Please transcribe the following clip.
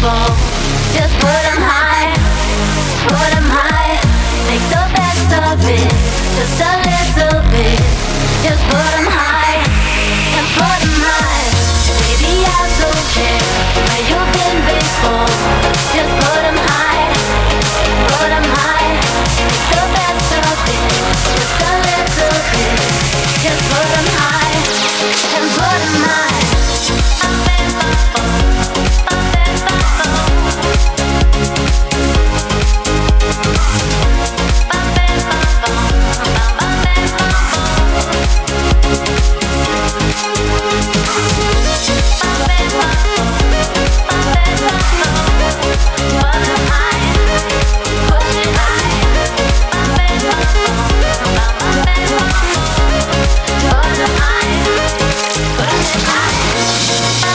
fall Música